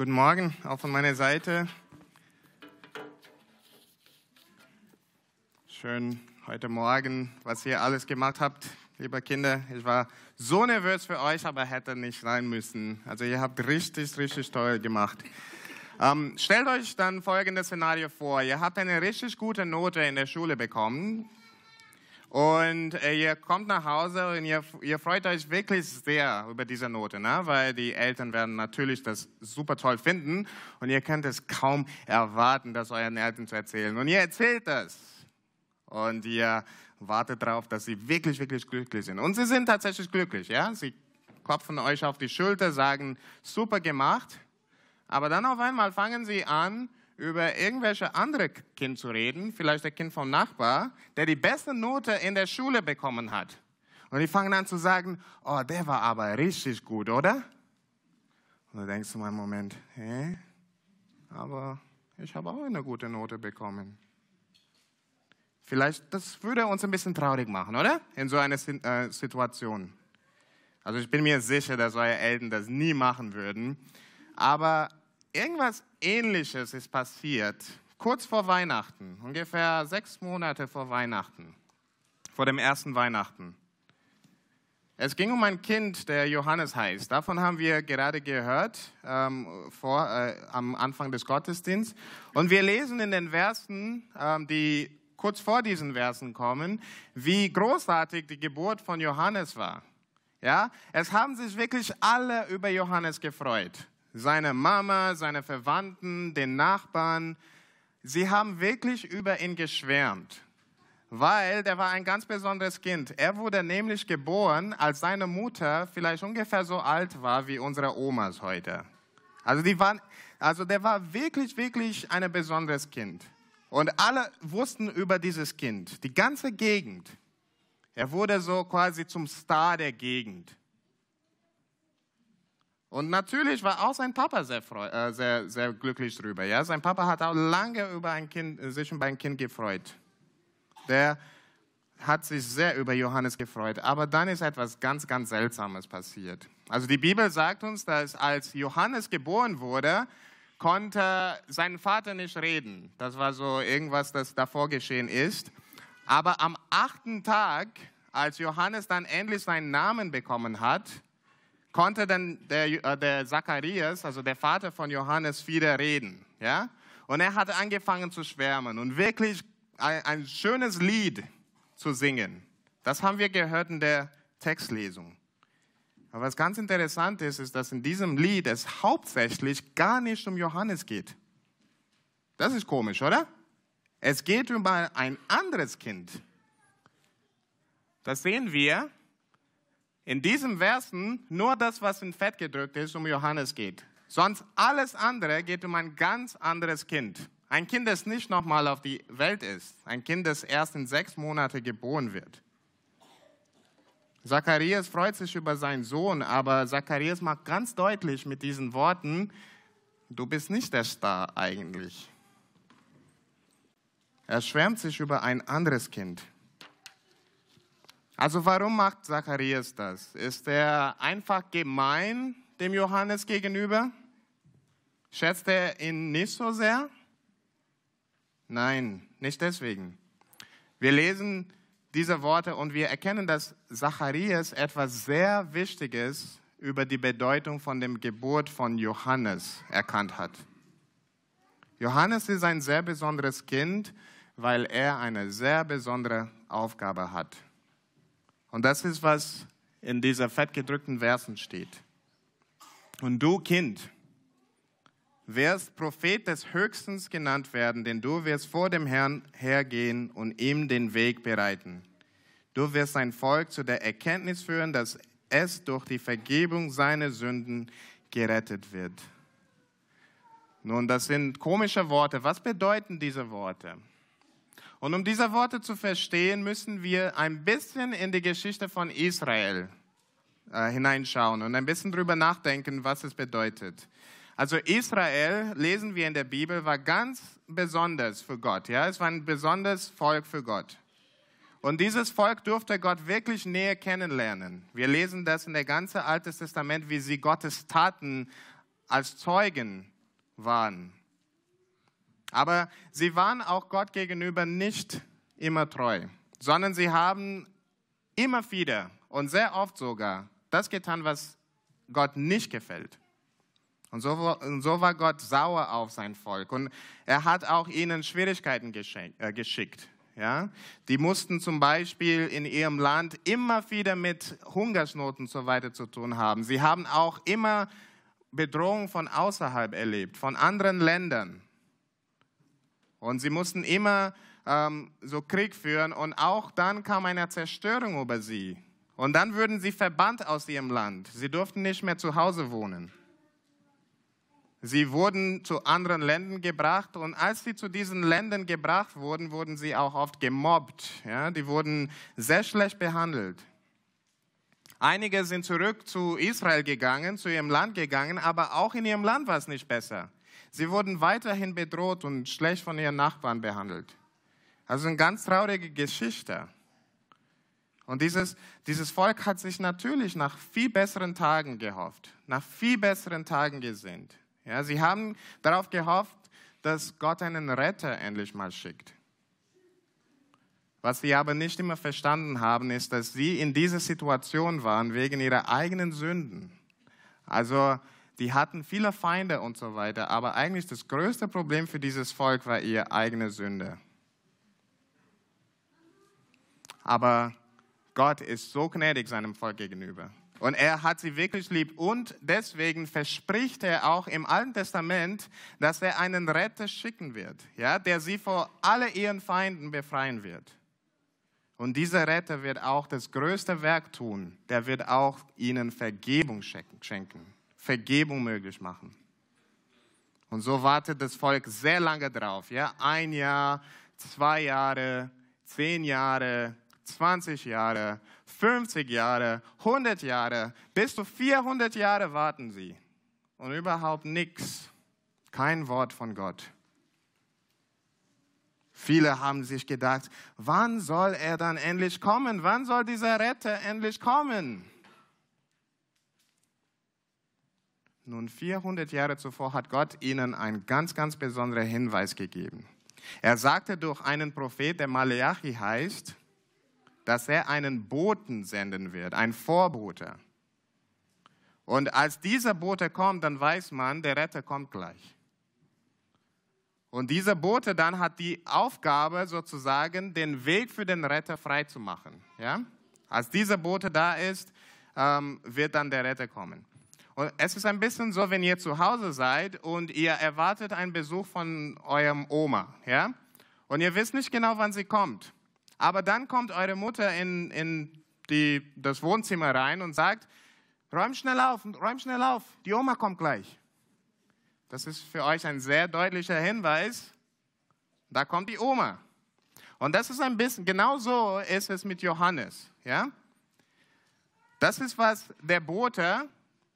Guten Morgen, auch von meiner Seite. Schön heute Morgen, was ihr alles gemacht habt, liebe Kinder. Ich war so nervös für euch, aber hätte nicht sein müssen. Also ihr habt richtig, richtig toll gemacht. Ähm, stellt euch dann folgendes Szenario vor. Ihr habt eine richtig gute Note in der Schule bekommen und äh, ihr kommt nach Hause und ihr, ihr freut euch wirklich sehr über diese Note, ne? weil die Eltern werden natürlich das super toll finden und ihr könnt es kaum erwarten, das euren Eltern zu erzählen. Und ihr erzählt das und ihr wartet darauf, dass sie wirklich, wirklich glücklich sind. Und sie sind tatsächlich glücklich, ja? Sie klopfen euch auf die Schulter, sagen, super gemacht. Aber dann auf einmal fangen sie an, über irgendwelche andere Kind zu reden, vielleicht der Kind vom Nachbar, der die beste Note in der Schule bekommen hat. Und die fangen an zu sagen, oh, der war aber richtig gut, oder? Und du denkst du mal, Moment, hä? Aber ich habe auch eine gute Note bekommen. Vielleicht, das würde uns ein bisschen traurig machen, oder? In so einer äh, Situation. Also ich bin mir sicher, dass eure Eltern das nie machen würden. Aber irgendwas Ähnliches ist passiert, kurz vor Weihnachten, ungefähr sechs Monate vor Weihnachten, vor dem ersten Weihnachten. Es ging um ein Kind, der Johannes heißt. Davon haben wir gerade gehört ähm, vor, äh, am Anfang des Gottesdienstes. Und wir lesen in den Versen, ähm, die kurz vor diesen Versen kommen, wie großartig die Geburt von Johannes war. Ja, es haben sich wirklich alle über Johannes gefreut seine Mama, seine Verwandten, den Nachbarn, sie haben wirklich über ihn geschwärmt, weil der war ein ganz besonderes Kind. Er wurde nämlich geboren, als seine Mutter vielleicht ungefähr so alt war wie unsere Omas heute. Also, die waren, also der war wirklich, wirklich ein besonderes Kind. Und alle wussten über dieses Kind, die ganze Gegend. Er wurde so quasi zum Star der Gegend. Und natürlich war auch sein Papa sehr, äh, sehr, sehr glücklich darüber. Ja? Sein Papa hat auch lange über ein kind, äh, sich über ein Kind gefreut. Der hat sich sehr über Johannes gefreut. Aber dann ist etwas ganz, ganz Seltsames passiert. Also die Bibel sagt uns, dass als Johannes geboren wurde, konnte sein Vater nicht reden. Das war so irgendwas, das davor geschehen ist. Aber am achten Tag, als Johannes dann endlich seinen Namen bekommen hat, konnte dann der, äh, der Zacharias, also der Vater von Johannes, wieder reden. Ja? Und er hatte angefangen zu schwärmen und wirklich ein, ein schönes Lied zu singen. Das haben wir gehört in der Textlesung. Aber was ganz interessant ist, ist, dass in diesem Lied es hauptsächlich gar nicht um Johannes geht. Das ist komisch, oder? Es geht um ein anderes Kind. Das sehen wir in diesen Versen nur das, was in Fett gedrückt ist, um Johannes geht. Sonst alles andere geht um ein ganz anderes Kind. Ein Kind, das nicht nochmal auf die Welt ist. Ein Kind, das erst in sechs Monaten geboren wird. Zacharias freut sich über seinen Sohn, aber Zacharias macht ganz deutlich mit diesen Worten, du bist nicht der Star eigentlich. Er schwärmt sich über ein anderes Kind. Also warum macht Zacharias das? Ist er einfach gemein dem Johannes gegenüber? Schätzt er ihn nicht so sehr? Nein, nicht deswegen. Wir lesen diese Worte und wir erkennen, dass Zacharias etwas sehr Wichtiges über die Bedeutung von dem Geburt von Johannes erkannt hat. Johannes ist ein sehr besonderes Kind, weil er eine sehr besondere Aufgabe hat. Und das ist, was in dieser fettgedrückten Versen steht. Und du, Kind, wirst Prophet des Höchstens genannt werden, denn du wirst vor dem Herrn hergehen und ihm den Weg bereiten. Du wirst sein Volk zu der Erkenntnis führen, dass es durch die Vergebung seiner Sünden gerettet wird. Nun, das sind komische Worte. Was bedeuten diese Worte? Und um diese Worte zu verstehen, müssen wir ein bisschen in die Geschichte von Israel äh, hineinschauen und ein bisschen drüber nachdenken, was es bedeutet. Also Israel, lesen wir in der Bibel, war ganz besonders für Gott. Ja? Es war ein besonderes Volk für Gott. Und dieses Volk durfte Gott wirklich näher kennenlernen. Wir lesen das in der ganzen Alten Testament, wie sie Gottes Taten als Zeugen waren. Aber sie waren auch Gott gegenüber nicht immer treu, sondern sie haben immer wieder und sehr oft sogar das getan, was Gott nicht gefällt. Und so, und so war Gott sauer auf sein Volk. Und er hat auch ihnen Schwierigkeiten äh, geschickt. Ja? Die mussten zum Beispiel in ihrem Land immer wieder mit Hungersnoten so weiter zu tun haben. Sie haben auch immer Bedrohung von außerhalb erlebt, von anderen Ländern. Und sie mussten immer ähm, so Krieg führen und auch dann kam eine Zerstörung über sie. Und dann würden sie verbannt aus ihrem Land. Sie durften nicht mehr zu Hause wohnen. Sie wurden zu anderen Ländern gebracht und als sie zu diesen Ländern gebracht wurden, wurden sie auch oft gemobbt. Ja, die wurden sehr schlecht behandelt. Einige sind zurück zu Israel gegangen, zu ihrem Land gegangen, aber auch in ihrem Land war es nicht besser. Sie wurden weiterhin bedroht und schlecht von ihren Nachbarn behandelt. Also eine ganz traurige Geschichte. Und dieses, dieses Volk hat sich natürlich nach viel besseren Tagen gehofft, nach viel besseren Tagen gesehnt. Ja, sie haben darauf gehofft, dass Gott einen Retter endlich mal schickt. Was sie aber nicht immer verstanden haben, ist, dass sie in dieser Situation waren wegen ihrer eigenen Sünden. Also die hatten viele Feinde und so weiter, aber eigentlich das größte Problem für dieses Volk war ihre eigene Sünde. Aber Gott ist so gnädig seinem Volk gegenüber. Und er hat sie wirklich lieb. Und deswegen verspricht er auch im Alten Testament, dass er einen Retter schicken wird, ja, der sie vor alle ihren Feinden befreien wird. Und dieser Retter wird auch das größte Werk tun. Der wird auch ihnen Vergebung schenken, Vergebung möglich machen. Und so wartet das Volk sehr lange drauf. Ja? Ein Jahr, zwei Jahre, zehn Jahre, 20 Jahre, 50 Jahre, 100 Jahre, bis zu 400 Jahre warten sie. Und überhaupt nichts. Kein Wort von Gott. Viele haben sich gedacht, wann soll er dann endlich kommen? Wann soll dieser Retter endlich kommen? Nun, 400 Jahre zuvor hat Gott ihnen einen ganz, ganz besonderen Hinweis gegeben. Er sagte durch einen Prophet, der Maleachi heißt, dass er einen Boten senden wird, ein Vorbote. Und als dieser Bote kommt, dann weiß man, der Retter kommt gleich. Und dieser Bote dann hat die Aufgabe, sozusagen den Weg für den Retter freizumachen. Ja? Als dieser Bote da ist, ähm, wird dann der Retter kommen. Es ist ein bisschen so, wenn ihr zu Hause seid und ihr erwartet einen Besuch von eurem Oma. Ja? Und ihr wisst nicht genau, wann sie kommt. Aber dann kommt eure Mutter in, in die, das Wohnzimmer rein und sagt, räum schnell auf, räum schnell auf, die Oma kommt gleich. Das ist für euch ein sehr deutlicher Hinweis, da kommt die Oma. Und das ist ein bisschen, genau so ist es mit Johannes. Ja? Das ist, was der Bote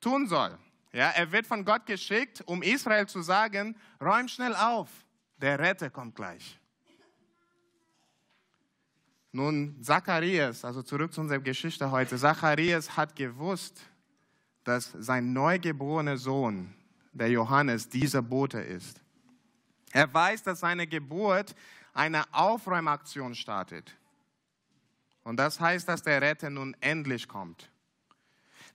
tun soll. Ja, er wird von Gott geschickt, um Israel zu sagen, räum schnell auf, der Retter kommt gleich. Nun, Zacharias, also zurück zu unserer Geschichte heute, Zacharias hat gewusst, dass sein neugeborener Sohn, der Johannes, dieser Bote ist. Er weiß, dass seine Geburt eine Aufräumaktion startet. Und das heißt, dass der Retter nun endlich kommt.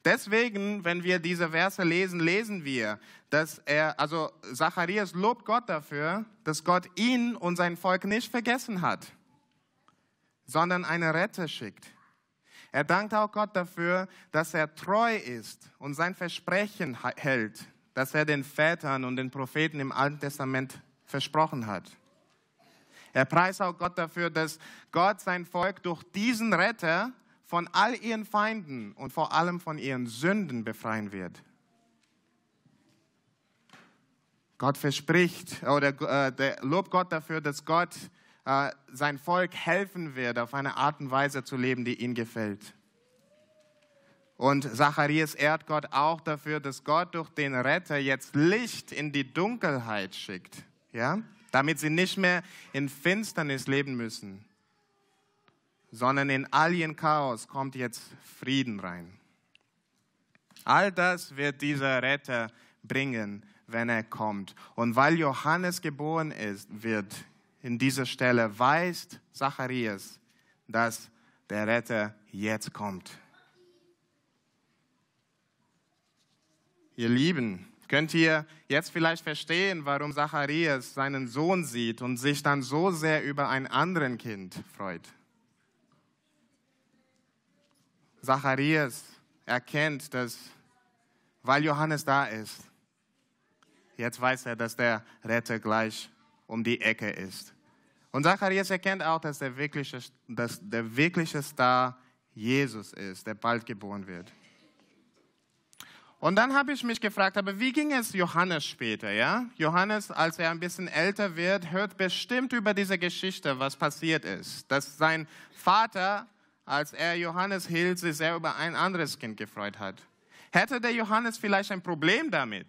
Deswegen, wenn wir diese Verse lesen, lesen wir, dass er, also Zacharias lobt Gott dafür, dass Gott ihn und sein Volk nicht vergessen hat sondern einen Retter schickt. Er dankt auch Gott dafür, dass er treu ist und sein Versprechen hält, das er den Vätern und den Propheten im Alten Testament versprochen hat. Er preist auch Gott dafür, dass Gott sein Volk durch diesen Retter von all ihren Feinden und vor allem von ihren Sünden befreien wird. Gott verspricht oder äh, der, lobt Gott dafür, dass Gott äh, sein Volk helfen wird, auf eine Art und Weise zu leben, die ihm gefällt. Und Zacharias ehrt Gott auch dafür, dass Gott durch den Retter jetzt Licht in die Dunkelheit schickt, ja? damit sie nicht mehr in Finsternis leben müssen, sondern in all ihren Chaos kommt jetzt Frieden rein. All das wird dieser Retter bringen, wenn er kommt. Und weil Johannes geboren ist, wird in dieser Stelle weist Zacharias, dass der Retter jetzt kommt. Ihr Lieben, könnt ihr jetzt vielleicht verstehen, warum Zacharias seinen Sohn sieht und sich dann so sehr über ein anderen Kind freut? Zacharias erkennt, dass, weil Johannes da ist, jetzt weiß er, dass der Retter gleich um die Ecke ist. Und Zacharias erkennt auch, dass der wirkliche, dass der wirkliche Star Jesus ist, der bald geboren wird. Und dann habe ich mich gefragt, aber wie ging es Johannes später? Ja? Johannes, als er ein bisschen älter wird, hört bestimmt über diese Geschichte, was passiert ist. Dass sein Vater, als er Johannes hielt, sich sehr über ein anderes Kind gefreut hat. Hätte der Johannes vielleicht ein Problem damit?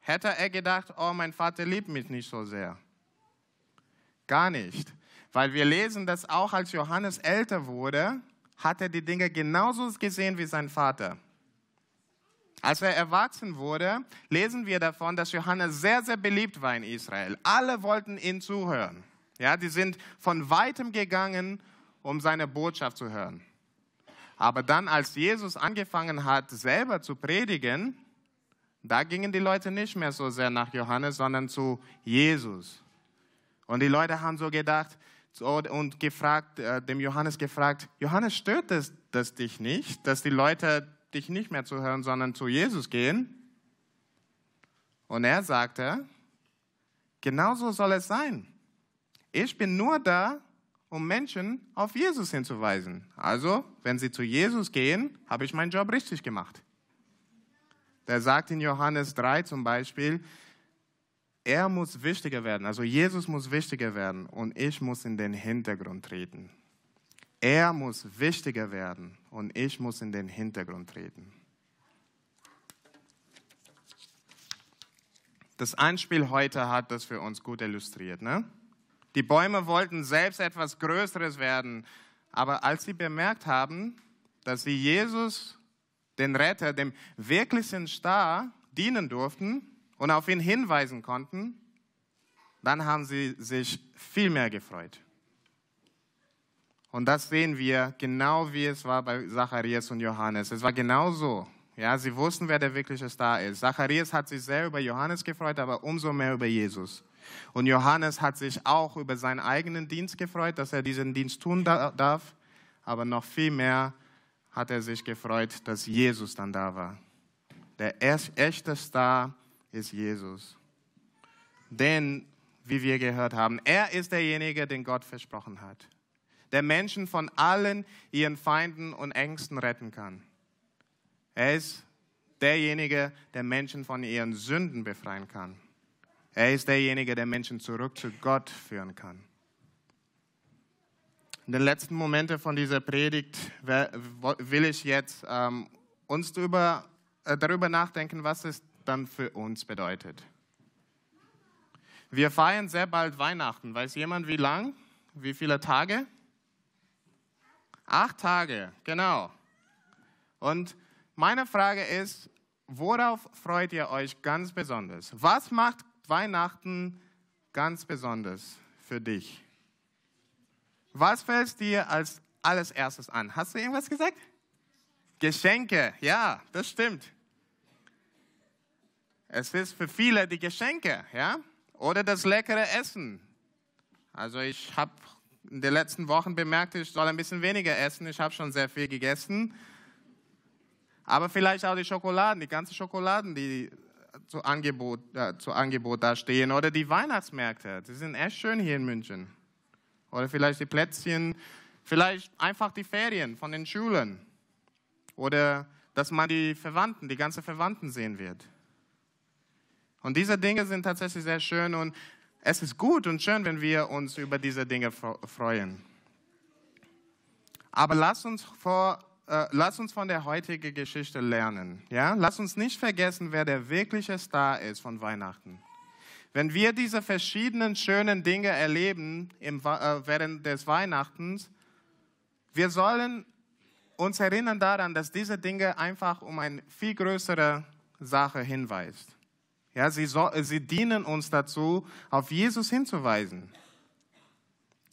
Hätte er gedacht, oh, mein Vater liebt mich nicht so sehr? Gar nicht. Weil wir lesen, dass auch als Johannes älter wurde, hat er die Dinge genauso gesehen wie sein Vater. Als er erwachsen wurde, lesen wir davon, dass Johannes sehr, sehr beliebt war in Israel. Alle wollten ihn zuhören. Ja, die sind von weitem gegangen, um seine Botschaft zu hören. Aber dann, als Jesus angefangen hat, selber zu predigen, da gingen die Leute nicht mehr so sehr nach Johannes, sondern zu Jesus. Und die Leute haben so gedacht und gefragt, äh, dem Johannes gefragt, Johannes, stört es das dich nicht, dass die Leute dich nicht mehr zu hören, sondern zu Jesus gehen? Und er sagte, genauso soll es sein. Ich bin nur da, um Menschen auf Jesus hinzuweisen. Also, wenn sie zu Jesus gehen, habe ich meinen Job richtig gemacht. Der sagt in Johannes 3 zum Beispiel, er muss wichtiger werden, also Jesus muss wichtiger werden und ich muss in den Hintergrund treten. Er muss wichtiger werden und ich muss in den Hintergrund treten. Das Anspiel heute hat das für uns gut illustriert. Ne? Die Bäume wollten selbst etwas Größeres werden, aber als sie bemerkt haben, dass sie Jesus, den Retter, dem wirklichen Star, dienen durften, und auf ihn hinweisen konnten, dann haben sie sich viel mehr gefreut. Und das sehen wir genau wie es war bei Zacharias und Johannes. Es war genau so. Ja, sie wussten, wer der wirkliche Star ist. Zacharias hat sich sehr über Johannes gefreut, aber umso mehr über Jesus. Und Johannes hat sich auch über seinen eigenen Dienst gefreut, dass er diesen Dienst tun darf. Aber noch viel mehr hat er sich gefreut, dass Jesus dann da war. Der echte Star ist Jesus. Denn, wie wir gehört haben, er ist derjenige, den Gott versprochen hat, der Menschen von allen ihren Feinden und Ängsten retten kann. Er ist derjenige, der Menschen von ihren Sünden befreien kann. Er ist derjenige, der Menschen zurück zu Gott führen kann. In den letzten Momenten von dieser Predigt will ich jetzt ähm, uns darüber, äh, darüber nachdenken, was ist dann für uns bedeutet. Wir feiern sehr bald Weihnachten. Weiß jemand, wie lang? Wie viele Tage? Acht Tage, genau. Und meine Frage ist, worauf freut ihr euch ganz besonders? Was macht Weihnachten ganz besonders für dich? Was fällt dir als alles erstes an? Hast du irgendwas gesagt? Geschenke, ja, das stimmt. Es ist für viele die Geschenke, ja, oder das leckere Essen. Also ich habe in den letzten Wochen bemerkt, ich soll ein bisschen weniger essen. Ich habe schon sehr viel gegessen. Aber vielleicht auch die Schokoladen, die ganzen Schokoladen, die zu Angebot, äh, zu Angebot da stehen. Oder die Weihnachtsmärkte, die sind echt schön hier in München. Oder vielleicht die Plätzchen, vielleicht einfach die Ferien von den Schulen. Oder dass man die Verwandten, die ganzen Verwandten sehen wird. Und diese Dinge sind tatsächlich sehr schön und es ist gut und schön, wenn wir uns über diese Dinge freuen. Aber lass uns, vor, äh, lass uns von der heutigen Geschichte lernen. Ja? Lass uns nicht vergessen, wer der wirkliche Star ist von Weihnachten. Wenn wir diese verschiedenen schönen Dinge erleben im, äh, während des Weihnachtens, wir sollen uns erinnern daran, dass diese Dinge einfach um eine viel größere Sache hinweisen. Ja, sie, so, sie dienen uns dazu, auf Jesus hinzuweisen.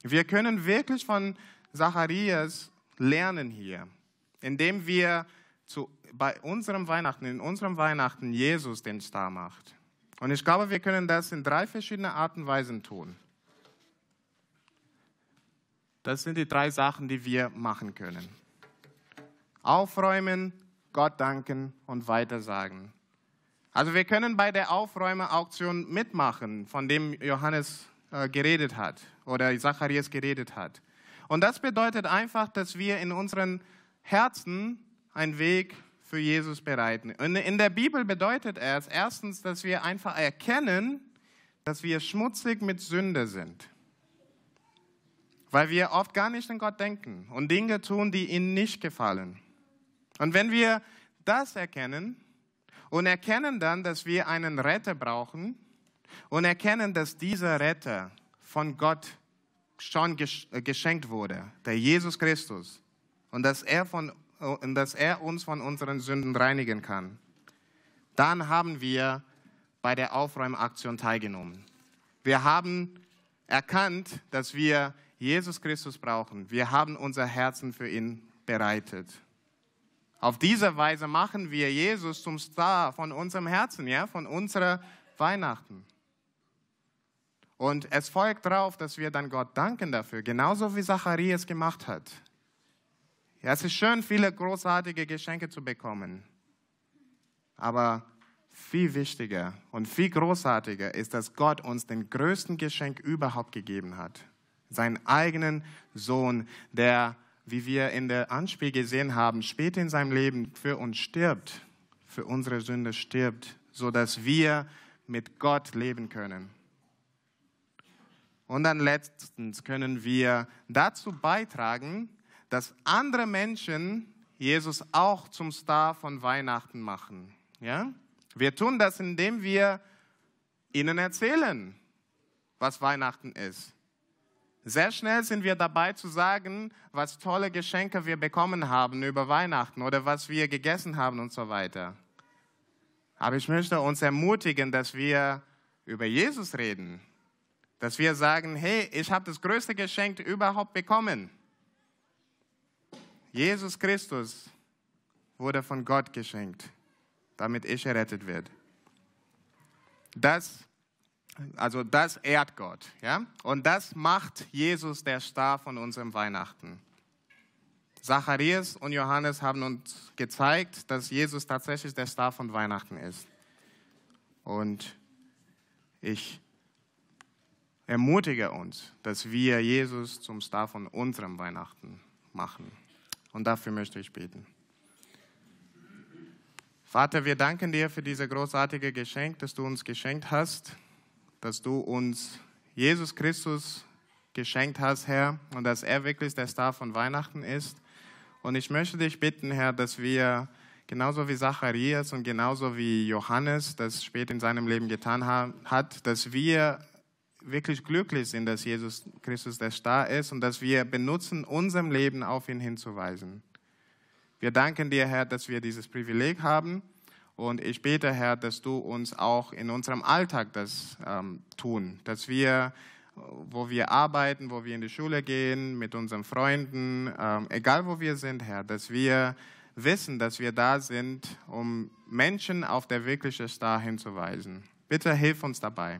Wir können wirklich von Zacharias lernen hier, indem wir zu, bei unserem Weihnachten, in unserem Weihnachten Jesus den Star macht. Und ich glaube, wir können das in drei verschiedene Arten und Weisen tun. Das sind die drei Sachen, die wir machen können. Aufräumen, Gott danken und weitersagen. Also wir können bei der Aufräume-Auktion mitmachen, von dem Johannes äh, geredet hat oder Zacharias geredet hat. Und das bedeutet einfach, dass wir in unseren Herzen einen Weg für Jesus bereiten. Und in der Bibel bedeutet es erstens, dass wir einfach erkennen, dass wir schmutzig mit Sünde sind. Weil wir oft gar nicht an Gott denken und Dinge tun, die ihm nicht gefallen. Und wenn wir das erkennen und erkennen dann, dass wir einen Retter brauchen und erkennen, dass dieser Retter von Gott schon äh, geschenkt wurde, der Jesus Christus, und dass er, von, und dass er uns von unseren Sünden reinigen kann, dann haben wir bei der Aufräumaktion teilgenommen. Wir haben erkannt, dass wir Jesus Christus brauchen. Wir haben unser Herzen für ihn bereitet. Auf diese Weise machen wir Jesus zum Star von unserem Herzen, ja, von unserer Weihnachten. Und es folgt darauf, dass wir dann Gott danken dafür, genauso wie Zacharias gemacht hat. Ja, es ist schön, viele großartige Geschenke zu bekommen. Aber viel wichtiger und viel großartiger ist, dass Gott uns den größten Geschenk überhaupt gegeben hat. Seinen eigenen Sohn, der wie wir in der Anspiel gesehen haben, später in seinem Leben für uns stirbt, für unsere Sünde stirbt, sodass wir mit Gott leben können. Und dann letztens können wir dazu beitragen, dass andere Menschen Jesus auch zum Star von Weihnachten machen. Ja? Wir tun das, indem wir ihnen erzählen, was Weihnachten ist. Sehr schnell sind wir dabei zu sagen, was tolle Geschenke wir bekommen haben über Weihnachten oder was wir gegessen haben und so weiter. Aber ich möchte uns ermutigen, dass wir über Jesus reden, dass wir sagen, hey, ich habe das größte Geschenk überhaupt bekommen. Jesus Christus wurde von Gott geschenkt, damit ich errettet werde. Das also das ehrt Gott. Ja? Und das macht Jesus der Star von unserem Weihnachten. Zacharias und Johannes haben uns gezeigt, dass Jesus tatsächlich der Star von Weihnachten ist. Und ich ermutige uns, dass wir Jesus zum Star von unserem Weihnachten machen. Und dafür möchte ich beten. Vater, wir danken dir für dieses großartige Geschenk, das du uns geschenkt hast dass du uns Jesus Christus geschenkt hast, Herr, und dass er wirklich der Star von Weihnachten ist. Und ich möchte dich bitten, Herr, dass wir genauso wie Zacharias und genauso wie Johannes das später in seinem Leben getan hat, dass wir wirklich glücklich sind, dass Jesus Christus der Star ist und dass wir benutzen, unserem Leben auf ihn hinzuweisen. Wir danken dir, Herr, dass wir dieses Privileg haben und ich bete, Herr, dass du uns auch in unserem Alltag das ähm, tun, dass wir, wo wir arbeiten, wo wir in die Schule gehen, mit unseren Freunden, ähm, egal wo wir sind, Herr, dass wir wissen, dass wir da sind, um Menschen auf der wirkliche Star hinzuweisen. Bitte hilf uns dabei.